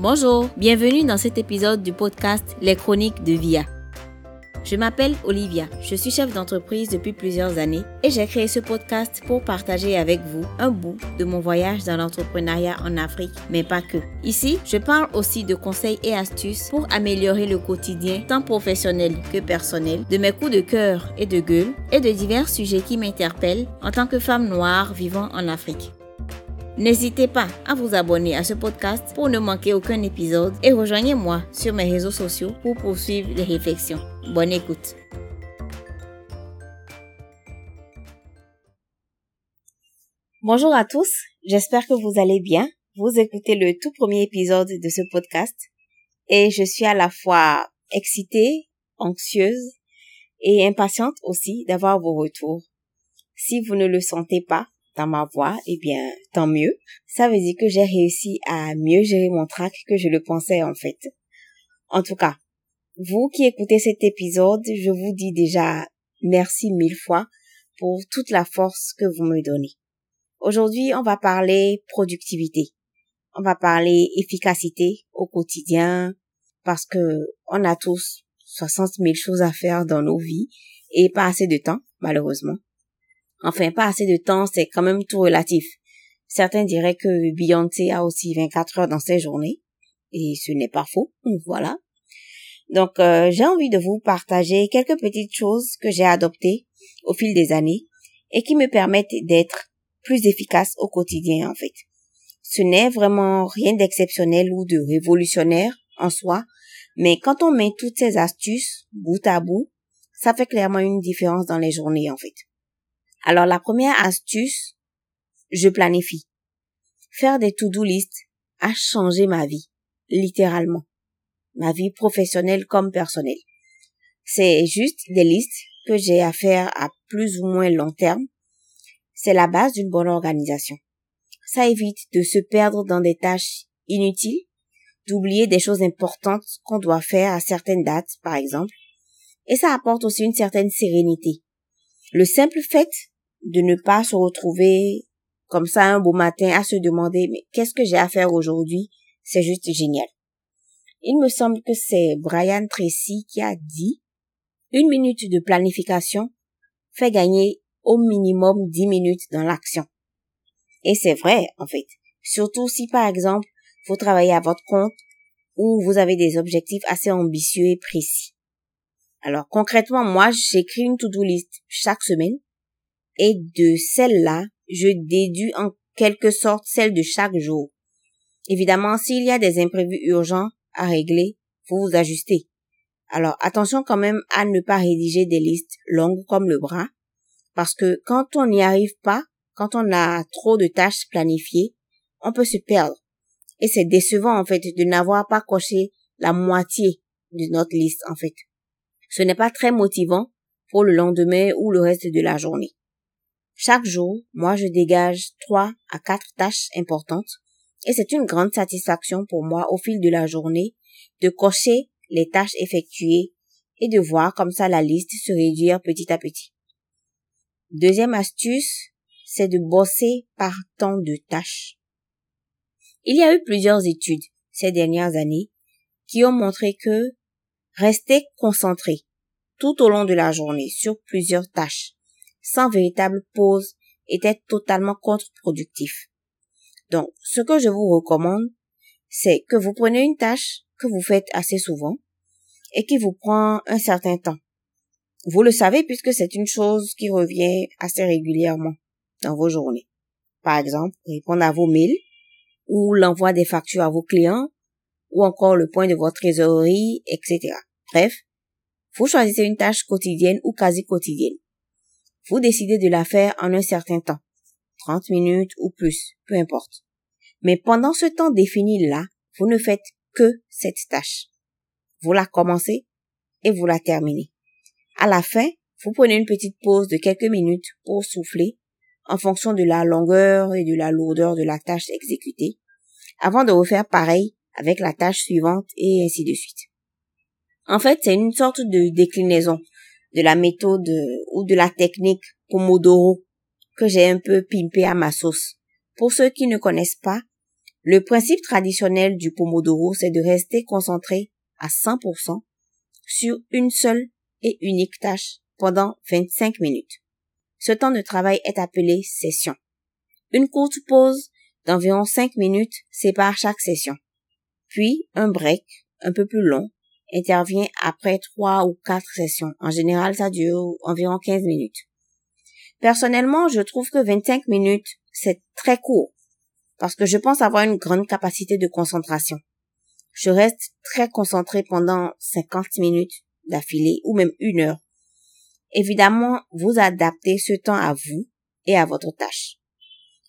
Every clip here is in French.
Bonjour, bienvenue dans cet épisode du podcast Les Chroniques de VIA. Je m'appelle Olivia, je suis chef d'entreprise depuis plusieurs années et j'ai créé ce podcast pour partager avec vous un bout de mon voyage dans l'entrepreneuriat en Afrique, mais pas que. Ici, je parle aussi de conseils et astuces pour améliorer le quotidien tant professionnel que personnel, de mes coups de cœur et de gueule et de divers sujets qui m'interpellent en tant que femme noire vivant en Afrique. N'hésitez pas à vous abonner à ce podcast pour ne manquer aucun épisode et rejoignez-moi sur mes réseaux sociaux pour poursuivre les réflexions. Bonne écoute. Bonjour à tous, j'espère que vous allez bien. Vous écoutez le tout premier épisode de ce podcast et je suis à la fois excitée, anxieuse et impatiente aussi d'avoir vos retours. Si vous ne le sentez pas, dans ma voix, eh bien, tant mieux. Ça veut dire que j'ai réussi à mieux gérer mon trac que je le pensais en fait. En tout cas, vous qui écoutez cet épisode, je vous dis déjà merci mille fois pour toute la force que vous me donnez. Aujourd'hui, on va parler productivité. On va parler efficacité au quotidien parce que on a tous 60 000 choses à faire dans nos vies et pas assez de temps, malheureusement. Enfin, pas assez de temps, c'est quand même tout relatif. Certains diraient que Beyoncé a aussi 24 heures dans ses journées. Et ce n'est pas faux. Voilà. Donc, euh, j'ai envie de vous partager quelques petites choses que j'ai adoptées au fil des années et qui me permettent d'être plus efficace au quotidien, en fait. Ce n'est vraiment rien d'exceptionnel ou de révolutionnaire en soi, mais quand on met toutes ces astuces bout à bout, ça fait clairement une différence dans les journées, en fait. Alors la première astuce, je planifie. Faire des to-do list a changé ma vie, littéralement. Ma vie professionnelle comme personnelle. C'est juste des listes que j'ai à faire à plus ou moins long terme. C'est la base d'une bonne organisation. Ça évite de se perdre dans des tâches inutiles, d'oublier des choses importantes qu'on doit faire à certaines dates, par exemple. Et ça apporte aussi une certaine sérénité. Le simple fait de ne pas se retrouver comme ça un beau matin à se demander mais qu'est-ce que j'ai à faire aujourd'hui, c'est juste génial. Il me semble que c'est Brian Tracy qui a dit une minute de planification fait gagner au minimum dix minutes dans l'action. Et c'est vrai, en fait. Surtout si, par exemple, vous travaillez à votre compte ou vous avez des objectifs assez ambitieux et précis. Alors concrètement, moi, j'écris une to-do list chaque semaine et de celle-là, je déduis en quelque sorte celle de chaque jour. Évidemment, s'il y a des imprévus urgents à régler, vous vous ajustez. Alors attention quand même à ne pas rédiger des listes longues comme le bras, parce que quand on n'y arrive pas, quand on a trop de tâches planifiées, on peut se perdre. Et c'est décevant en fait de n'avoir pas coché la moitié de notre liste en fait ce n'est pas très motivant pour le lendemain ou le reste de la journée. Chaque jour, moi, je dégage trois à quatre tâches importantes et c'est une grande satisfaction pour moi au fil de la journée de cocher les tâches effectuées et de voir comme ça la liste se réduire petit à petit. Deuxième astuce, c'est de bosser par temps de tâches. Il y a eu plusieurs études ces dernières années qui ont montré que Rester concentré tout au long de la journée sur plusieurs tâches, sans véritable pause, était totalement contre-productif. Donc, ce que je vous recommande, c'est que vous prenez une tâche que vous faites assez souvent et qui vous prend un certain temps. Vous le savez puisque c'est une chose qui revient assez régulièrement dans vos journées. Par exemple, répondre à vos mails ou l'envoi des factures à vos clients ou encore le point de votre trésorerie, etc. Bref, vous choisissez une tâche quotidienne ou quasi quotidienne. Vous décidez de la faire en un certain temps, 30 minutes ou plus, peu importe. Mais pendant ce temps défini-là, vous ne faites que cette tâche. Vous la commencez et vous la terminez. À la fin, vous prenez une petite pause de quelques minutes pour souffler en fonction de la longueur et de la lourdeur de la tâche exécutée, avant de refaire pareil avec la tâche suivante et ainsi de suite. En fait, c'est une sorte de déclinaison de la méthode ou de la technique Pomodoro que j'ai un peu pimpé à ma sauce. Pour ceux qui ne connaissent pas, Le principe traditionnel du Pomodoro, c'est de rester concentré à 100% sur une seule et unique tâche pendant 25 minutes. Ce temps de travail est appelé session. Une courte pause d'environ 5 minutes sépare chaque session. Puis un break un peu plus long intervient après 3 ou 4 sessions. En général, ça dure environ 15 minutes. Personnellement, je trouve que 25 minutes, c'est très court parce que je pense avoir une grande capacité de concentration. Je reste très concentré pendant 50 minutes d'affilée ou même une heure. Évidemment, vous adaptez ce temps à vous et à votre tâche.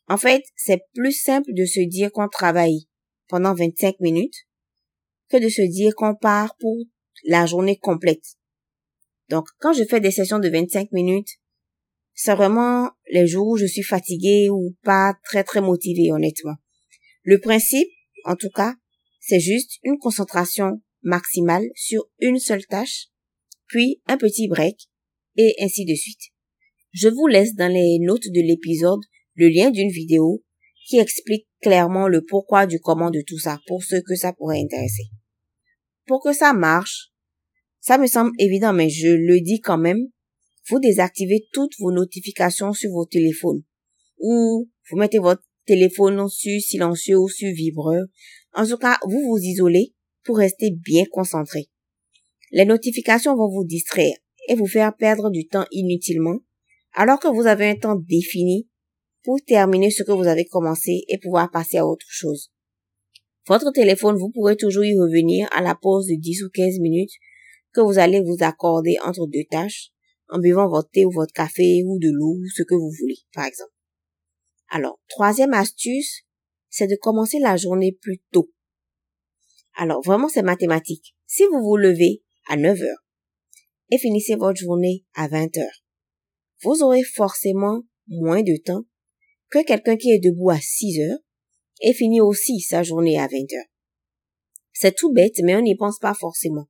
En fait, c'est plus simple de se dire qu'on travaille pendant 25 minutes que de se dire qu'on part pour la journée complète. Donc, quand je fais des sessions de 25 minutes, c'est vraiment les jours où je suis fatiguée ou pas très très motivée, honnêtement. Le principe, en tout cas, c'est juste une concentration maximale sur une seule tâche, puis un petit break, et ainsi de suite. Je vous laisse dans les notes de l'épisode le lien d'une vidéo qui explique clairement le pourquoi du comment de tout ça pour ceux que ça pourrait intéresser. Pour que ça marche, ça me semble évident, mais je le dis quand même, vous désactivez toutes vos notifications sur vos téléphones ou vous mettez votre téléphone sur silencieux ou sur vibreur. En tout cas, vous vous isolez pour rester bien concentré. Les notifications vont vous distraire et vous faire perdre du temps inutilement, alors que vous avez un temps défini pour terminer ce que vous avez commencé et pouvoir passer à autre chose. Votre téléphone, vous pourrez toujours y revenir à la pause de 10 ou 15 minutes que vous allez vous accorder entre deux tâches en buvant votre thé ou votre café ou de l'eau ou ce que vous voulez, par exemple. Alors, troisième astuce, c'est de commencer la journée plus tôt. Alors, vraiment, c'est mathématique. Si vous vous levez à 9 heures et finissez votre journée à 20 heures, vous aurez forcément moins de temps que quelqu'un qui est debout à 6 heures et finit aussi sa journée à 20 heures. C'est tout bête, mais on n'y pense pas forcément.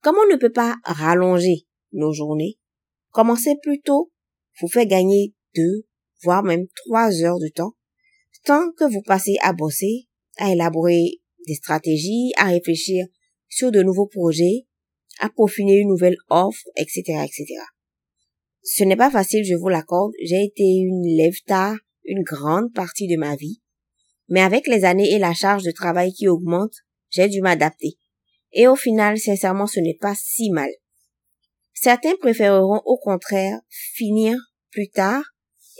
Comme on ne peut pas rallonger nos journées, commencer plus tôt vous fait gagner deux, voire même trois heures de temps, tant que vous passez à bosser, à élaborer des stratégies, à réfléchir sur de nouveaux projets, à peaufiner une nouvelle offre, etc., etc. Ce n'est pas facile, je vous l'accorde. J'ai été une lève tard une grande partie de ma vie. Mais avec les années et la charge de travail qui augmente, j'ai dû m'adapter. Et au final, sincèrement, ce n'est pas si mal. Certains préféreront au contraire finir plus tard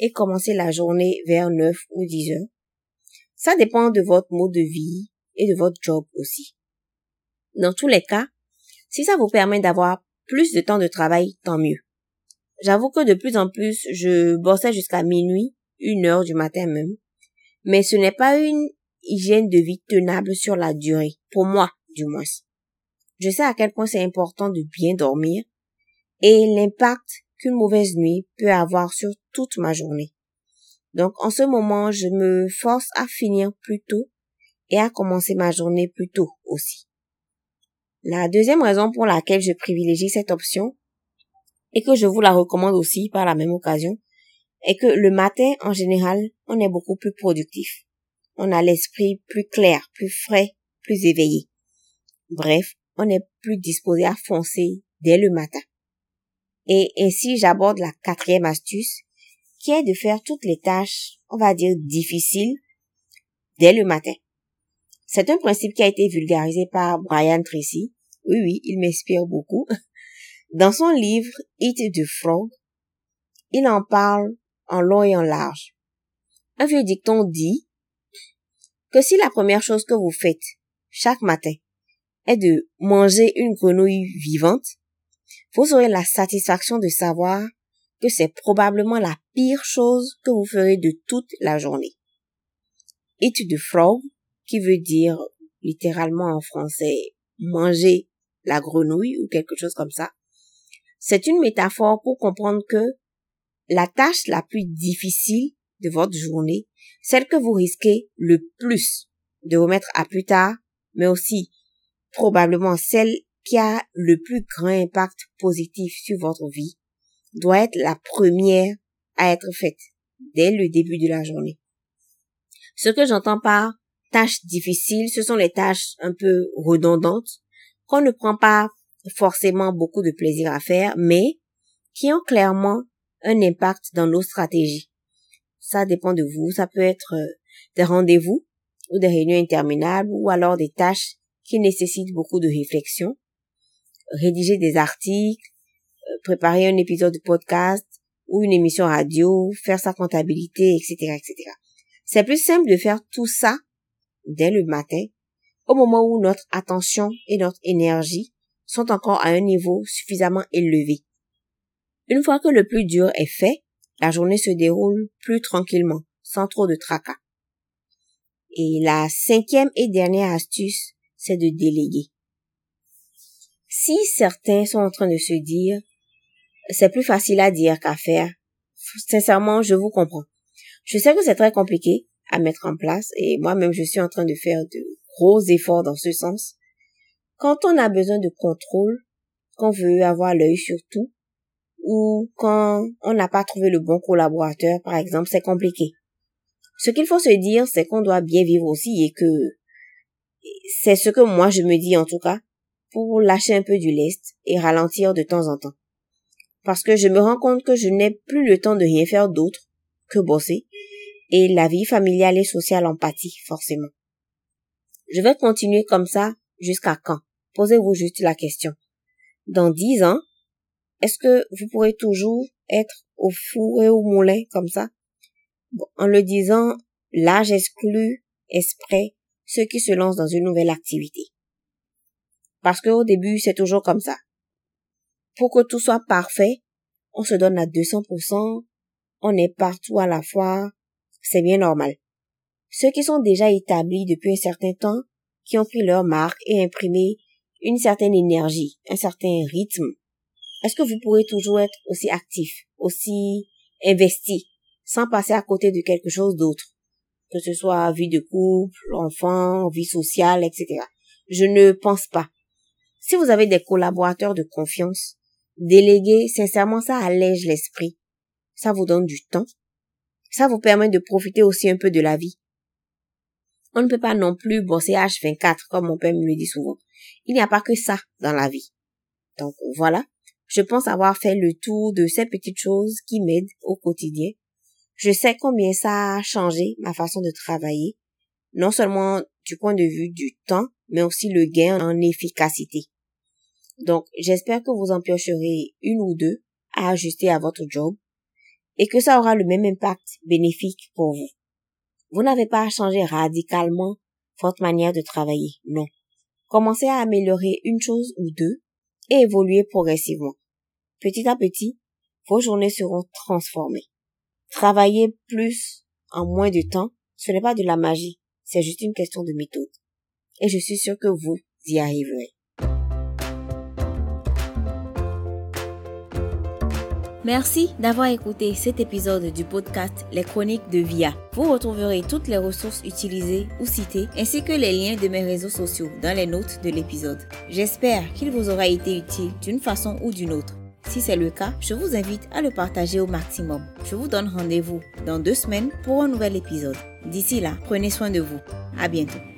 et commencer la journée vers 9 ou 10 heures. Ça dépend de votre mode de vie et de votre job aussi. Dans tous les cas, si ça vous permet d'avoir plus de temps de travail, tant mieux. J'avoue que de plus en plus, je bossais jusqu'à minuit, une heure du matin même. Mais ce n'est pas une hygiène de vie tenable sur la durée, pour moi du moins. Je sais à quel point c'est important de bien dormir et l'impact qu'une mauvaise nuit peut avoir sur toute ma journée. Donc en ce moment, je me force à finir plus tôt et à commencer ma journée plus tôt aussi. La deuxième raison pour laquelle je privilégie cette option et que je vous la recommande aussi par la même occasion, est que le matin, en général, on est beaucoup plus productif. On a l'esprit plus clair, plus frais, plus éveillé. Bref, on est plus disposé à foncer dès le matin. Et ainsi, j'aborde la quatrième astuce, qui est de faire toutes les tâches, on va dire, difficiles, dès le matin. C'est un principe qui a été vulgarisé par Brian Tracy. Oui, oui, il m'inspire beaucoup. Dans son livre Eat the Frog, il en parle en long et en large. Un vieux dicton dit que si la première chose que vous faites chaque matin est de manger une grenouille vivante, vous aurez la satisfaction de savoir que c'est probablement la pire chose que vous ferez de toute la journée. Eat the frog, qui veut dire littéralement en français manger la grenouille ou quelque chose comme ça, c'est une métaphore pour comprendre que la tâche la plus difficile de votre journée, celle que vous risquez le plus de remettre à plus tard, mais aussi probablement celle qui a le plus grand impact positif sur votre vie, doit être la première à être faite dès le début de la journée. Ce que j'entends par tâches difficiles, ce sont les tâches un peu redondantes qu'on ne prend pas forcément beaucoup de plaisir à faire, mais qui ont clairement un impact dans nos stratégies. Ça dépend de vous. Ça peut être euh, des rendez-vous ou des réunions interminables ou alors des tâches qui nécessitent beaucoup de réflexion. Rédiger des articles, euh, préparer un épisode de podcast ou une émission radio, faire sa comptabilité, etc., etc. C'est plus simple de faire tout ça dès le matin, au moment où notre attention et notre énergie sont encore à un niveau suffisamment élevé. Une fois que le plus dur est fait, la journée se déroule plus tranquillement, sans trop de tracas. Et la cinquième et dernière astuce, c'est de déléguer. Si certains sont en train de se dire, c'est plus facile à dire qu'à faire, sincèrement, je vous comprends. Je sais que c'est très compliqué à mettre en place et moi-même je suis en train de faire de gros efforts dans ce sens. Quand on a besoin de contrôle, qu'on veut avoir l'œil sur tout, ou quand on n'a pas trouvé le bon collaborateur, par exemple, c'est compliqué. Ce qu'il faut se dire, c'est qu'on doit bien vivre aussi et que c'est ce que moi je me dis en tout cas pour lâcher un peu du lest et ralentir de temps en temps. Parce que je me rends compte que je n'ai plus le temps de rien faire d'autre que bosser et la vie familiale et sociale en pâtit forcément. Je vais continuer comme ça jusqu'à quand? Posez-vous juste la question. Dans dix ans, est-ce que vous pourrez toujours être au four et au moulin comme ça? En le disant, là j'exclus esprit ceux qui se lancent dans une nouvelle activité. Parce qu'au début, c'est toujours comme ça. Pour que tout soit parfait, on se donne à 200%, on est partout à la fois, c'est bien normal. Ceux qui sont déjà établis depuis un certain temps, qui ont pris leur marque et imprimé une certaine énergie, un certain rythme, est-ce que vous pourrez toujours être aussi actif, aussi investi, sans passer à côté de quelque chose d'autre, que ce soit vie de couple, enfant, vie sociale, etc. Je ne pense pas. Si vous avez des collaborateurs de confiance, déléguer, sincèrement, ça allège l'esprit. Ça vous donne du temps. Ça vous permet de profiter aussi un peu de la vie. On ne peut pas non plus bosser H24, comme mon père me le dit souvent. Il n'y a pas que ça dans la vie. Donc voilà. Je pense avoir fait le tour de ces petites choses qui m'aident au quotidien. Je sais combien ça a changé ma façon de travailler, non seulement du point de vue du temps, mais aussi le gain en efficacité. Donc, j'espère que vous en piocherez une ou deux à ajuster à votre job et que ça aura le même impact bénéfique pour vous. Vous n'avez pas à changer radicalement votre manière de travailler, non. Commencez à améliorer une chose ou deux et évoluer progressivement. Petit à petit, vos journées seront transformées. Travailler plus en moins de temps, ce n'est pas de la magie, c'est juste une question de méthode. Et je suis sûre que vous y arriverez. Merci d'avoir écouté cet épisode du podcast Les Chroniques de Via. Vous retrouverez toutes les ressources utilisées ou citées ainsi que les liens de mes réseaux sociaux dans les notes de l'épisode. J'espère qu'il vous aura été utile d'une façon ou d'une autre. Si c'est le cas, je vous invite à le partager au maximum. Je vous donne rendez-vous dans deux semaines pour un nouvel épisode. D'ici là, prenez soin de vous. À bientôt.